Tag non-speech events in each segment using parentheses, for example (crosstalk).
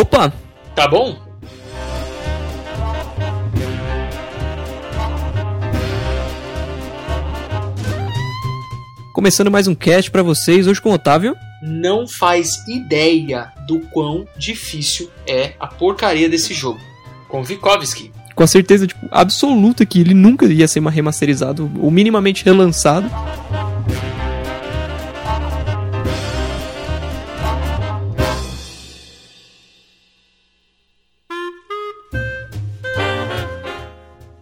Opa! Tá bom? Começando mais um cast para vocês, hoje com o Otávio. Não faz ideia do quão difícil é a porcaria desse jogo. Com Vikovski. Com a certeza tipo, absoluta que ele nunca ia ser remasterizado ou minimamente relançado.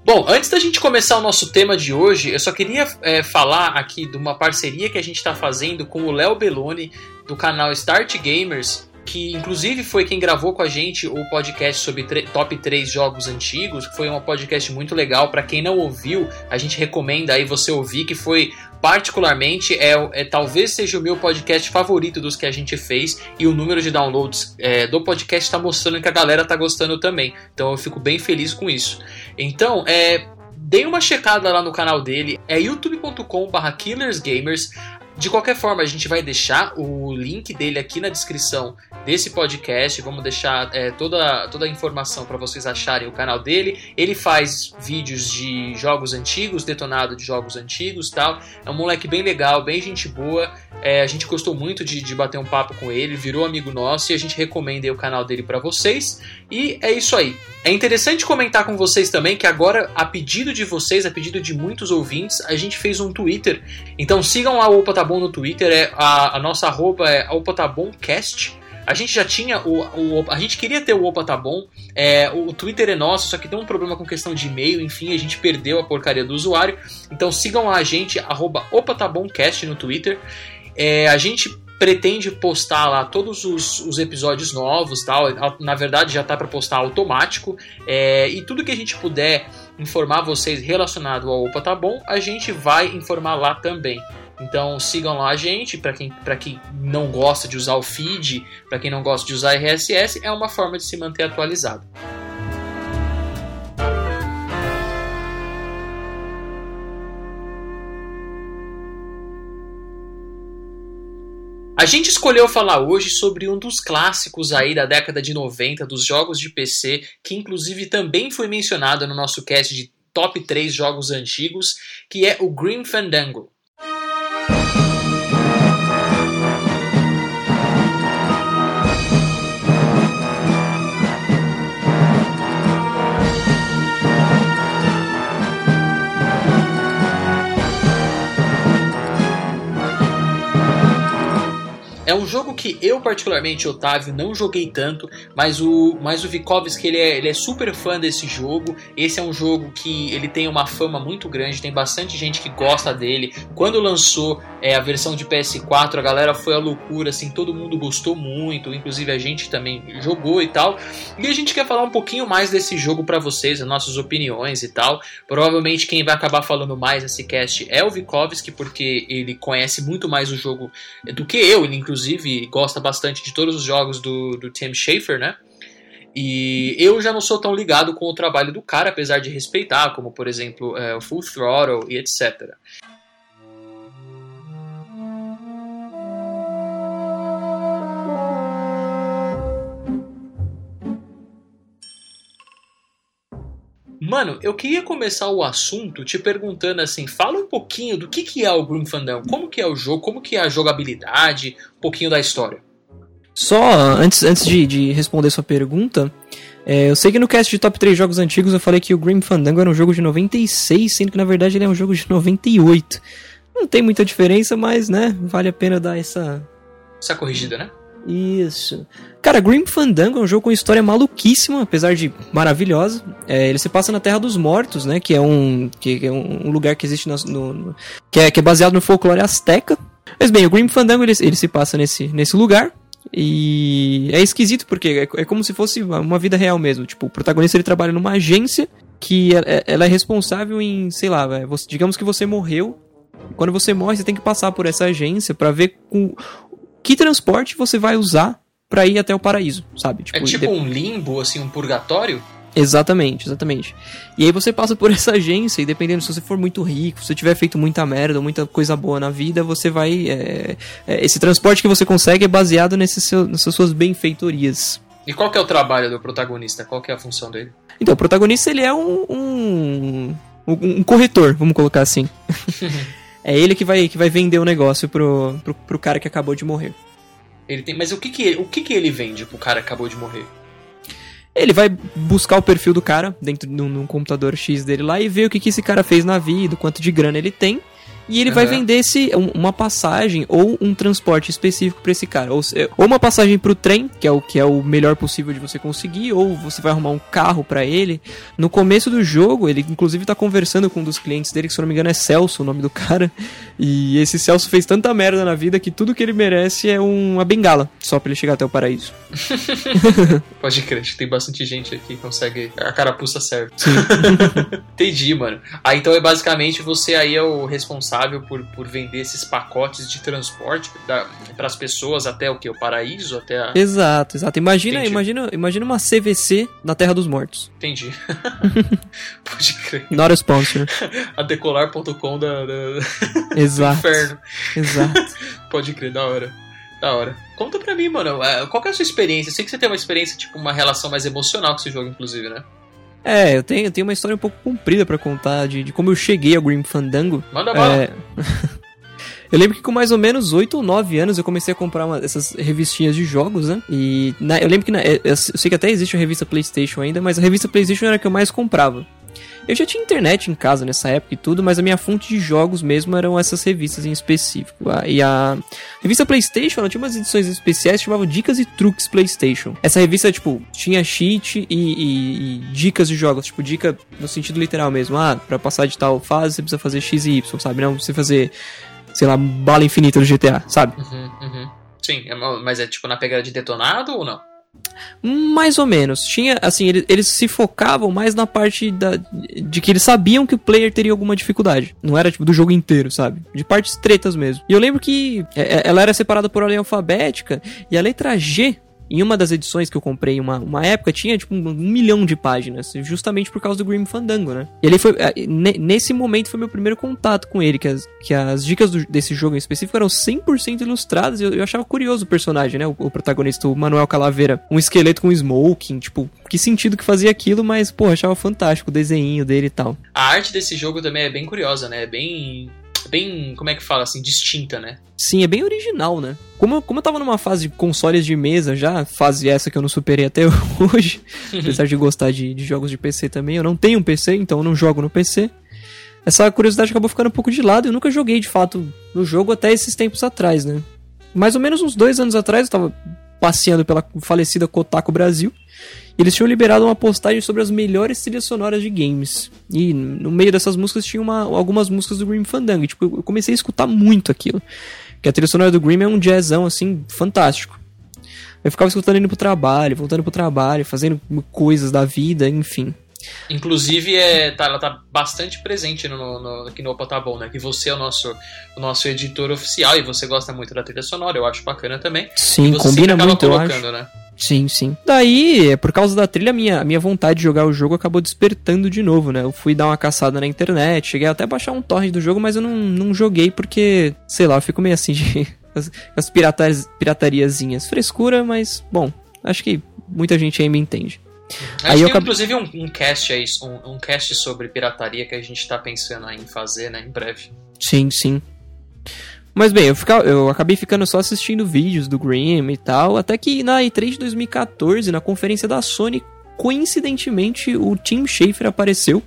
Bom, antes da gente começar o nosso tema de hoje, eu só queria é, falar aqui de uma parceria que a gente está fazendo com o Léo Belloni, do canal Start Gamers, que inclusive foi quem gravou com a gente o podcast sobre top 3 jogos antigos, que foi um podcast muito legal. Para quem não ouviu, a gente recomenda aí você ouvir, que foi particularmente é, é, talvez seja o meu podcast favorito dos que a gente fez e o número de downloads é, do podcast está mostrando que a galera tá gostando também. Então eu fico bem feliz com isso. Então, é, dei uma checada lá no canal dele, é youtube.com/killersgamers. De qualquer forma, a gente vai deixar o link dele aqui na descrição desse podcast. Vamos deixar é, toda, toda a informação para vocês acharem o canal dele. Ele faz vídeos de jogos antigos, detonado de jogos antigos tal. É um moleque bem legal, bem gente boa. É, a gente gostou muito de, de bater um papo com ele, virou amigo nosso e a gente recomenda o canal dele para vocês. E é isso aí. É interessante comentar com vocês também que agora, a pedido de vocês, a pedido de muitos ouvintes, a gente fez um Twitter. Então sigam lá o Opa Tá No Twitter, é, a, a nossa arroba é Opa. A gente já tinha o, o, A gente queria ter o Opa Tá Bom. É, o Twitter é nosso, só que deu um problema com questão de e-mail. Enfim, a gente perdeu a porcaria do usuário. Então sigam lá a gente, arroba no Twitter. É, a gente pretende postar lá todos os, os episódios novos, tal. Na verdade, já tá para postar automático. É, e tudo que a gente puder informar vocês relacionado ao Opa Tá Bom, a gente vai informar lá também. Então sigam lá a gente, para quem, quem não gosta de usar o feed, para quem não gosta de usar RSS, é uma forma de se manter atualizado. A gente escolheu falar hoje sobre um dos clássicos aí da década de 90 dos jogos de PC, que inclusive também foi mencionado no nosso cast de top 3 jogos antigos, que é o Grim Fandango. É um jogo que eu, particularmente, Otávio, não joguei tanto, mas o, mas o Vikovski ele é, ele é super fã desse jogo. Esse é um jogo que ele tem uma fama muito grande, tem bastante gente que gosta dele. Quando lançou é, a versão de PS4, a galera foi à loucura, assim, todo mundo gostou muito, inclusive a gente também jogou e tal. E a gente quer falar um pouquinho mais desse jogo para vocês, as nossas opiniões e tal. Provavelmente quem vai acabar falando mais nesse cast é o Vikovski, porque ele conhece muito mais o jogo do que eu, ele inclusive inclusive, gosta bastante de todos os jogos do, do Tim Schafer, né? E eu já não sou tão ligado com o trabalho do cara, apesar de respeitar, como por exemplo é, o Full Throttle e etc. Mano, eu queria começar o assunto te perguntando assim, fala um pouquinho do que, que é o Grim Fandango, como que é o jogo, como que é a jogabilidade, um pouquinho da história. Só antes, antes de, de responder sua pergunta, é, eu sei que no cast de top 3 jogos antigos eu falei que o Grim Fandango era um jogo de 96, sendo que na verdade ele é um jogo de 98. Não tem muita diferença, mas né, vale a pena dar essa. Essa corrigida, né? Isso. Cara, Grim Fandango é um jogo com história maluquíssima, apesar de maravilhosa. É, ele se passa na Terra dos Mortos, né? Que é um, que é um lugar que existe no, no que, é, que é baseado no folclore azteca. Mas bem, o Grim Fandango ele, ele se passa nesse, nesse lugar. E é esquisito porque é, é como se fosse uma vida real mesmo. Tipo, o protagonista ele trabalha numa agência que ela é, é responsável em, sei lá, você, digamos que você morreu. Quando você morre, você tem que passar por essa agência para ver com, que transporte você vai usar para ir até o paraíso, sabe? Tipo, é tipo de... um limbo, assim, um purgatório? Exatamente, exatamente. E aí você passa por (laughs) essa agência e dependendo se você for muito rico, se você tiver feito muita merda, muita coisa boa na vida, você vai. É, é, esse transporte que você consegue é baseado nesse seu, nessas suas benfeitorias. E qual que é o trabalho do protagonista? Qual que é a função dele? Então, o protagonista ele é um, um, um corretor, vamos colocar assim. (laughs) é ele que vai, que vai vender o negócio pro, pro, pro cara que acabou de morrer. Ele tem, mas o que que, o que que ele vende pro cara que acabou de morrer? Ele vai buscar o perfil do cara dentro de um computador X dele lá e ver o que, que esse cara fez na vida, quanto de grana ele tem. E ele uhum. vai vender esse, uma passagem ou um transporte específico para esse cara. Ou, ou uma passagem pro trem, que é o que é o melhor possível de você conseguir, ou você vai arrumar um carro para ele. No começo do jogo, ele inclusive tá conversando com um dos clientes dele, que se eu não me engano é Celso, o nome do (laughs) cara. E esse Celso fez tanta merda na vida que tudo que ele merece é uma bengala, só para ele chegar até o paraíso. (laughs) Pode crer, tem bastante gente aqui que consegue. A carapuça serve. (laughs) Entendi, mano. Ah, então é basicamente você aí é o responsável responsável por, por vender esses pacotes de transporte para as pessoas até o que? O paraíso? Até a... Exato, exato. Imagina, imagina, imagina uma CVC na Terra dos Mortos. Entendi. (laughs) Pode crer. Not a sponsor. a decolar.com da, da... (laughs) Exato. do inferno. Exato. (laughs) Pode crer, da hora. Da hora. Conta pra mim, mano, é, qual é a sua experiência? Eu sei que você tem uma experiência, tipo, uma relação mais emocional com esse jogo, inclusive, né? É, eu tenho, eu tenho uma história um pouco comprida para contar de, de, como eu cheguei ao Grim Fandango. Manda bala. É... (laughs) eu lembro que com mais ou menos 8 ou 9 anos eu comecei a comprar uma, essas revistinhas de jogos, né? E na, eu lembro que na, eu, eu sei que até existe a revista PlayStation ainda, mas a revista PlayStation era a que eu mais comprava. Eu já tinha internet em casa nessa época e tudo, mas a minha fonte de jogos mesmo eram essas revistas em específico. E a revista PlayStation, ela tinha umas edições especiais que chamavam Dicas e Truques PlayStation. Essa revista, tipo, tinha cheat e, e, e, dicas de jogos, tipo, dica no sentido literal mesmo. Ah, pra passar de tal fase você precisa fazer X e Y, sabe? Não você fazer, sei lá, bala infinita no GTA, sabe? Uhum, uhum. Sim, é mas é tipo na pegada de detonado ou não? Mais ou menos. Tinha, assim, eles, eles, se focavam mais na parte da, de que eles sabiam que o player teria alguma dificuldade. Não era, tipo, do jogo inteiro, sabe? De partes tretas mesmo. E eu lembro que é, é, ela era separada por ordem alfabética e a letra G em uma das edições que eu comprei uma, uma época, tinha tipo um, um, milhão de páginas, justamente por causa do Grim Fandango, né? E ele foi. É, nesse momento foi meu primeiro contato com ele, que as, que as dicas do, desse jogo em específico eram 100% ilustradas. Eu, eu, achava curioso o personagem, né? O, o, protagonista, o Manuel Calaveira. Um esqueleto com smoking, tipo, que sentido que fazia aquilo, mas, pô, achava fantástico o desenho dele e tal. A arte desse jogo também é bem curiosa, né? É bem bem, como é que fala assim, distinta, né? Sim, é bem original, né? Como eu, como eu tava numa fase de consoles de mesa já, fase essa que eu não superei até (laughs) hoje, (laughs) apesar de gostar de, de jogos de PC também, eu não tenho um PC, então eu não jogo no PC. Essa curiosidade acabou ficando um pouco de lado eu nunca joguei de fato no jogo até esses tempos atrás, né? Mais ou menos uns dois anos atrás eu tava passeando pela falecida Kotaku Brasil eles tinham liberado uma postagem sobre as melhores trilhas sonoras de games. E no meio dessas músicas tinha uma, algumas músicas do Grim Fandango. E, tipo, eu comecei a escutar muito aquilo. Porque a trilha sonora do Grim é um jazzão, assim, fantástico. Eu ficava escutando indo pro trabalho, voltando pro trabalho, fazendo coisas da vida, enfim. Inclusive, é, tá, ela tá bastante presente no, no, aqui no Opa Tá Bom, né? Que você é o nosso, o nosso editor oficial e você gosta muito da trilha sonora, eu acho bacana também. Sim, combina muito, eu acho. Né? Sim, sim. Daí, por causa da trilha, minha, minha vontade de jogar o jogo acabou despertando de novo, né? Eu fui dar uma caçada na internet, cheguei até a baixar um torrent do jogo, mas eu não, não joguei porque, sei lá, eu fico meio assim de. (laughs) as, as piratariazinhas. Frescura, mas, bom, acho que muita gente aí me entende. Acho aí que eu... inclusive um, um cast aí, um, um cast sobre pirataria que a gente tá pensando em fazer, né, em breve. Sim, sim. Mas bem, eu, fica, eu acabei ficando só assistindo vídeos do Grimm e tal, até que na E3 de 2014, na conferência da Sony, coincidentemente o Tim Schafer apareceu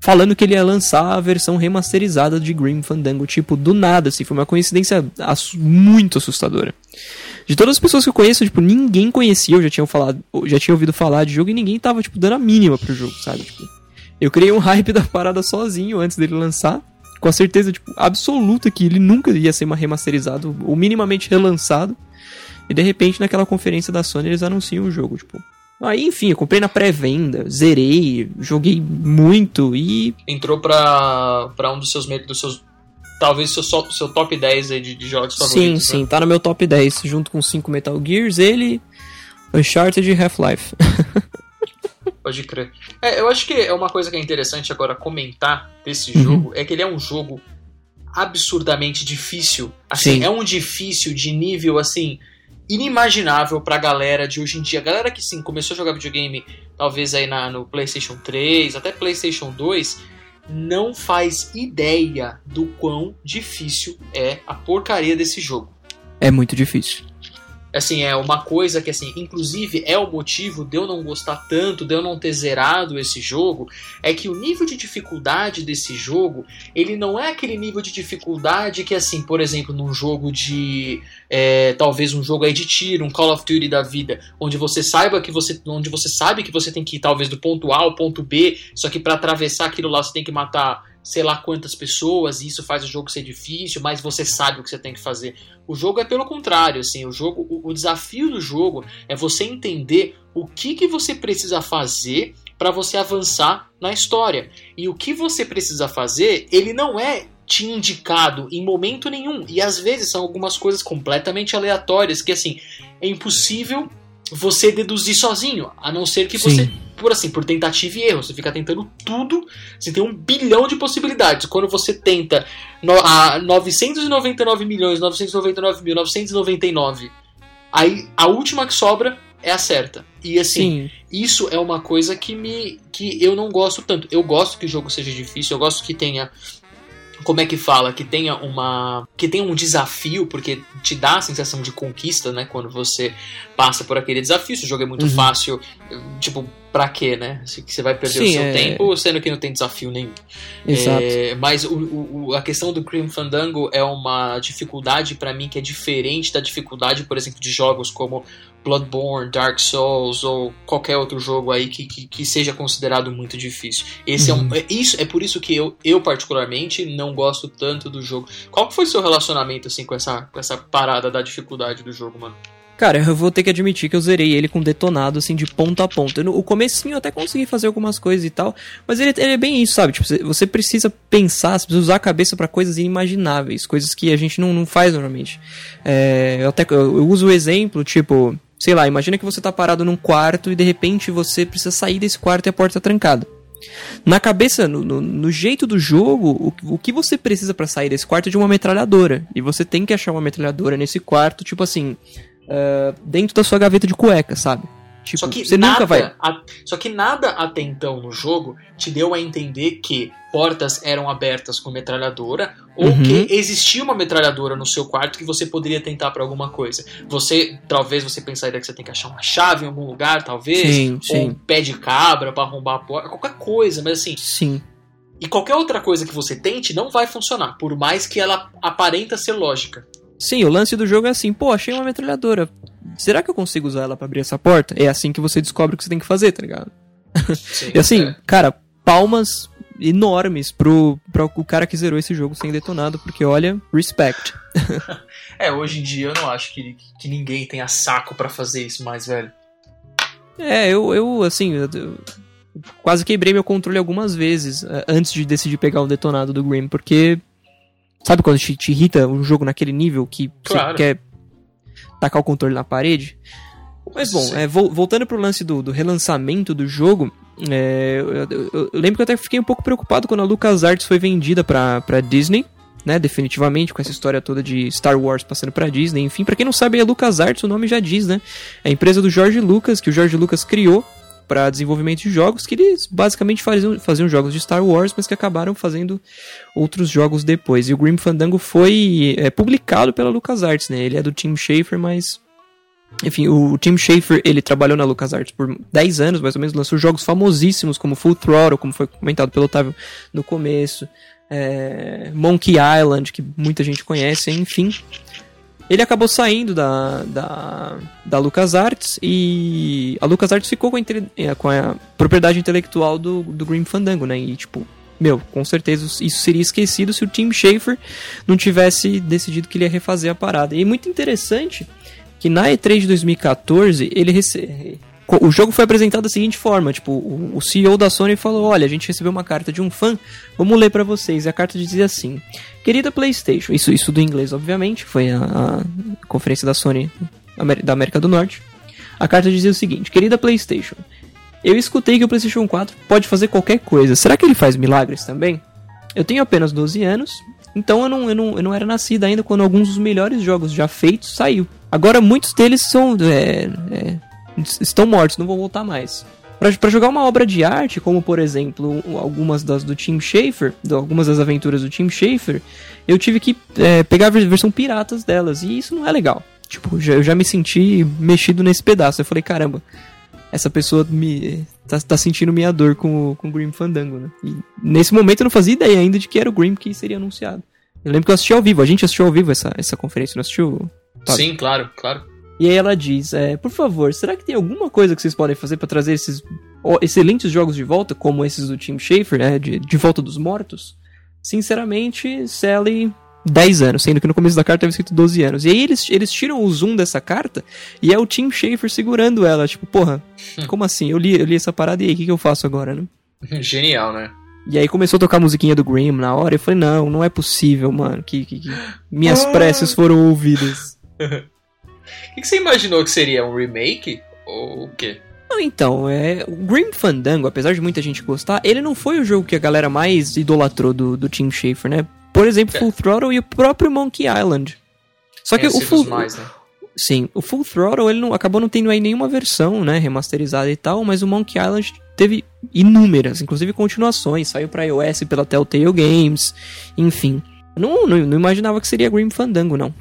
falando que ele ia lançar a versão remasterizada de Grim Fandango, tipo, do nada, assim, foi uma coincidência muito assustadora. De todas as pessoas que eu conheço, tipo, ninguém conhecia, eu já tinha falado, já tinha ouvido falar de jogo e ninguém tava, tipo, dando a mínima pro jogo, sabe? Tipo, eu criei um (laughs) hype da parada sozinho antes dele lançar com a certeza tipo, absoluta que ele nunca ia ser remasterizado ou minimamente relançado. E de repente, naquela conferência da Sony, eles anunciam o jogo, tipo. Aí, enfim, eu comprei na pré-venda, zerei, joguei muito e. Entrou pra, pra um dos seus, dos seus talvez seu, seu top 10 aí de, de jogos favoritos. Sim, sim, né? tá no meu top 10, junto com 5 Metal Gears, ele, Uncharted e Half-Life. (laughs) Pode crer. É, eu acho que é uma coisa que é interessante agora comentar desse uhum. jogo é que ele é um jogo absurdamente difícil. Assim, Sim. é um difícil de nível assim inimaginável pra galera de hoje em dia. A galera que sim começou a jogar videogame, talvez aí na, no PlayStation 3, até PlayStation 2, não faz ideia do quão difícil é a porcaria desse jogo. É muito difícil assim, é uma coisa que, assim, inclusive é o motivo de eu não gostar tanto, de eu não ter zerado esse jogo, é que o nível de dificuldade desse jogo, ele não é aquele nível de dificuldade que, assim, por exemplo, num jogo de, é, talvez um jogo aí de tiro, um Call of Duty da vida, onde você saiba que você, onde você sabe que você tem que ir, talvez, do ponto A ao ponto B, só que para atravessar aquilo lá você tem que matar sei lá quantas pessoas, e isso faz o jogo ser difícil, mas você sabe o que você tem que fazer. O jogo é pelo contrário, assim, o jogo, o, o desafio do jogo é você entender o que, que você precisa fazer para você avançar na história. E o que você precisa fazer, ele não é te indicado em momento nenhum. E às vezes são algumas coisas completamente aleatórias que assim, é impossível você deduzir sozinho, a não ser que Sim. você por assim, por tentativa e erro. Você fica tentando tudo, você tem um bilhão de possibilidades. Quando você tenta no, a 999 milhões, 999 mil, 999, aí a última que sobra é a certa. E assim, Sim. isso é uma coisa que me que eu não gosto tanto. Eu gosto que o jogo seja difícil, eu gosto que tenha como é que fala, que tenha uma que tenha um desafio, porque te dá a sensação de conquista, né, quando você passa por aquele desafio. Se o jogo é muito uhum. fácil, tipo, pra quê, né? Se você vai perder Sim, o seu é... tempo, sendo que não tem desafio nenhum. Exato. É, mas o, o, a questão do Grim Fandango é uma dificuldade para mim que é diferente da dificuldade, por exemplo, de jogos como Bloodborne, Dark Souls ou qualquer outro jogo aí que, que, que seja considerado muito difícil. Esse uhum. é, um, é, isso, é por isso que eu, eu particularmente não gosto tanto do jogo. Qual foi o seu relacionamento assim com essa, com essa parada da dificuldade do jogo, mano? Cara, eu vou ter que admitir que eu zerei ele com detonado, assim, de ponta a ponta. No, o comecinho eu até consegui fazer algumas coisas e tal, mas ele, ele é bem isso, sabe? Tipo, você precisa pensar, você precisa usar a cabeça para coisas inimagináveis, coisas que a gente não, não faz normalmente. É, eu até eu, eu uso o exemplo, tipo, sei lá, imagina que você tá parado num quarto e de repente você precisa sair desse quarto e a porta tá trancada. Na cabeça, no, no, no, jeito do jogo, o, o que você precisa para sair desse quarto é de uma metralhadora. E você tem que achar uma metralhadora nesse quarto, tipo assim, uh, dentro da sua gaveta de cueca, sabe? Tipo, só que você nada, nunca vai. A, só que nada até então no jogo te deu a entender que portas eram abertas com metralhadora ou uhum. que existia uma metralhadora no seu quarto que você poderia tentar para alguma coisa. Você, talvez você pensaria que você tem que achar uma chave em algum lugar, talvez, sim, ou sim. um pé de cabra para arrombar a porta, qualquer coisa, mas assim. Sim. E qualquer outra coisa que você tente não vai funcionar, por mais que ela aparenta ser lógica. Sim, o lance do jogo é assim, pô, achei uma metralhadora. Será que eu consigo usar ela para abrir essa porta? É assim que você descobre o que você tem que fazer, tá ligado? Sim, (laughs) e assim, é. cara, palmas enormes pro, pro o cara que zerou esse jogo sem detonado, porque olha, respect. (laughs) é, hoje em dia eu não acho que, que ninguém tenha saco para fazer isso mais, velho. É, eu, eu assim, eu, quase quebrei meu controle algumas vezes uh, antes de decidir pegar o detonado do Grim, porque Sabe quando te, te irrita um jogo naquele nível que claro. você quer tacar o controle na parede? Mas bom, é, voltando pro lance do, do relançamento do jogo, é, eu, eu, eu, lembro que eu até fiquei um pouco preocupado quando a LucasArts foi vendida pra, pra Disney, né, definitivamente, com essa história toda de Star Wars passando pra Disney. Enfim, para quem não sabe, a LucasArts, o nome já diz, né? É a empresa do George Lucas, que o George Lucas criou para desenvolvimento de jogos, que eles basicamente faziam, faziam jogos de Star Wars, mas que acabaram fazendo outros jogos depois. E o Grim Fandango foi é, publicado pela LucasArts, né? Ele é do Tim Schafer, mas enfim, o Tim Schafer, ele trabalhou na LucasArts por 10 anos, mais ou menos, lançou jogos famosíssimos como Full Throttle, como foi comentado pelo Otávio no começo, é, Monkey Island, que muita gente conhece, enfim. Ele acabou saindo da, da, da LucasArts e a LucasArts ficou com a, é, com a propriedade intelectual do, do Grim Fandango, né? E, tipo, meu, com certeza isso seria esquecido se o Tim Schafer não tivesse decidido que ele ia refazer a parada. E muito interessante que na E3 de 2014 ele recebe o jogo foi apresentado da seguinte forma, tipo, o, o CEO da Sony falou, olha, a gente recebeu uma carta de um fã, vamos ler para vocês. E a carta dizia assim: "Querida PlayStation, isso isso do inglês, obviamente, foi a, a conferência da Sony da América do Norte. A carta dizia o seguinte: "Querida PlayStation, eu escutei que o PlayStation 4 pode fazer qualquer coisa. Será que ele faz milagres também?" eu tenho apenas 12 anos, então eu não, eu, não, eu não era nascido ainda quando alguns dos melhores jogos já feitos saiu. Agora muitos deles são é, é, estão mortos, não vão voltar mais. Para jogar uma obra de arte, como por exemplo algumas das do Tim Schafer, algumas das aventuras do Tim Schafer, eu tive que é, pegar a versão piratas delas, e isso não é legal. Tipo, já, eu já me senti mexido nesse pedaço. Eu falei, caramba, essa pessoa me tá, tá sentindo minha dor com, com o Grim Fandango, né? E nesse momento eu não fazia ideia ainda de que era o Grim que seria anunciado. Eu lembro que eu assisti ao vivo, a gente assistiu ao vivo essa, essa conferência, não assistiu? Sim, claro, claro. E aí ela diz, é, por favor, será que tem alguma coisa que vocês podem fazer para trazer esses excelentes jogos de volta, como esses do Tim Schafer, né, de, de Volta dos Mortos? Sinceramente, Sally 10 anos, sendo que no começo da carta estava escrito 12 anos. E aí eles, eles tiram o zoom dessa carta e é o Tim Schafer segurando ela. Tipo, porra, como assim? Eu li, eu li essa parada e aí, o que, que eu faço agora, né? (laughs) Genial, né? E aí começou a tocar a musiquinha do Grimm na hora. Eu falei, não, não é possível, mano, que, que, que minhas ah. preces foram ouvidas. (laughs) O que, você imaginou que seria? Um remake? Ou o quê? Não, então, é, o Grim Fandango, apesar de muita gente gostar, ele não foi o jogo que a galera mais idolatrou do, do Tim Schafer, né? Por exemplo, Full Throttle e o próprio Monkey Island. Só que o Full... Mais, né? Sim, o Full Throttle ele não, acabou não tendo aí nenhuma versão, né, remasterizada e tal, mas o Monkey Island teve inúmeras, inclusive continuações, saiu para iOS pela Telltale Games, enfim. Não, não, não imaginava que seria Grim Fandango, não.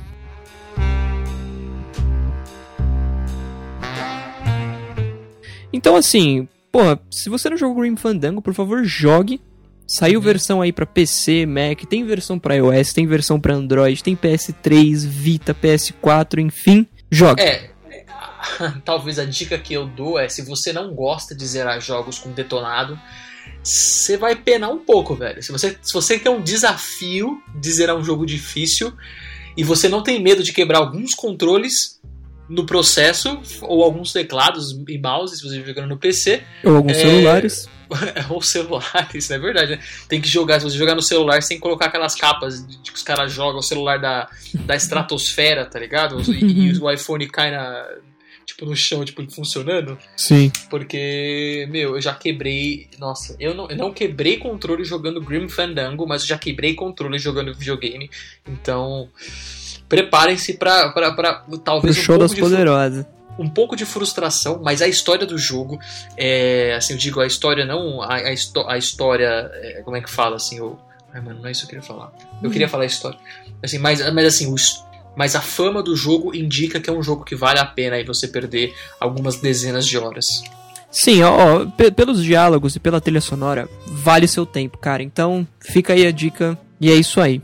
Então, assim, porra, se você não jogou Grim Fandango, por favor, jogue. Saiu uhum. versão aí para PC, Mac, tem versão para iOS, tem versão para Android, tem PS3, Vita, PS4, enfim, jogue. É, (laughs) talvez a dica que eu dou é se você não gosta de zerar jogos com detonado, você vai penar um pouco, velho. Se você, se você quer um desafio de zerar um jogo difícil e você não tem medo de quebrar alguns controles, no processo, ou alguns teclados e mouse, se você jogando no PC. Ou alguns é... celulares. (laughs) ou celulares, é verdade, né? Tem que jogar, se você jogar no celular sem colocar aquelas capas de que os caras jogam o celular da, da estratosfera, tá ligado? E, e o iPhone cai na, tipo, no chão, tipo, funcionando. Sim. Porque, meu, eu já quebrei. Nossa, eu não, eu não quebrei controle jogando Grim Fandango, mas eu já quebrei controle jogando videogame. Então preparem-se para talvez o show um das poderosas. Um pouco de frustração, mas a história do jogo, é, assim, eu digo a história não a, a, a história, é, como é que fala assim, o, ai mano, não é isso que eu queria falar. Eu hum. queria falar a história, assim, mas, mas assim, o, mas a fama do jogo indica que é um jogo que vale a pena aí você perder algumas dezenas de horas. Sim, ó, ó, pelos diálogos e pela trilha sonora, vale seu tempo, cara. Então, fica aí a dica e é isso aí.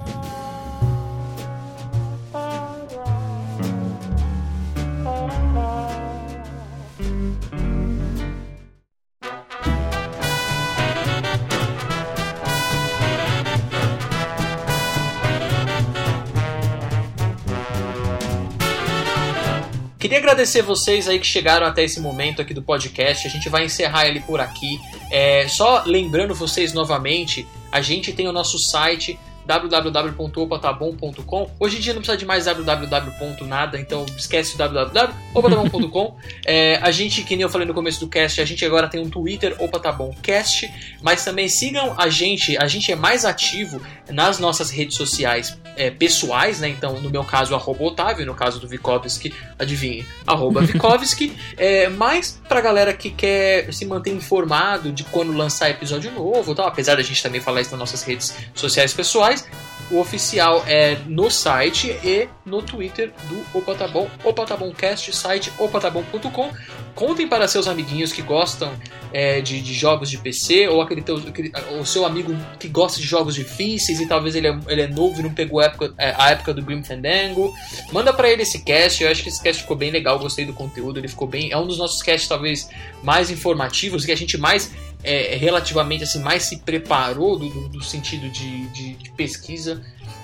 Agradecer vocês aí que chegaram até esse momento aqui do podcast. A gente vai encerrar ele por aqui. É, só lembrando vocês novamente, a gente tem o nosso site www.opatabom.com. Hoje em dia não precisa de mais www. nada, então esquece o www.opatabom.com. é, a gente, que nem eu falei no começo do cast, a gente agora tem um Twitter, OpaTaBomCast, mas também sigam a gente, a gente é mais ativo nas nossas redes sociais é, pessoais, né? Então, no meu caso, arroba Otávio, no caso do Vikovski, adivinhe, arroba Vikovski. (laughs) é, mas pra galera que quer se manter informado de quando lançar episódio novo, tal, apesar da gente também falar isso nas nossas redes sociais pessoais, o oficial é no site e no Twitter do Opa Bom, Opa Bom Cast, site opatabom.com. Contem para seus amiguinhos que gostam é, de, de, jogos de PC, ou aquele, teu, aquele, o seu amigo que gosta de jogos difíceis e talvez ele é, ele é novo e não pegou a época, é, a época do Grim Fandango. Manda para ele esse cast, eu acho que esse cast ficou bem legal, gostei do conteúdo, ele ficou bem. É um dos nossos casts talvez mais informativos, que a gente mais é, relativamente assim mais se preparou do, do, do sentido de, de, de pesquisa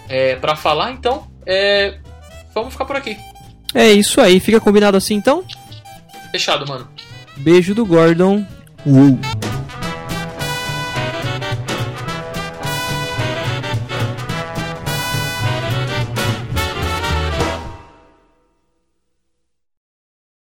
é, para falar. Então, é, vamos ficar por aqui. É isso aí, fica combinado assim então? Fechado, mano. Beijo do Gordon. Uh.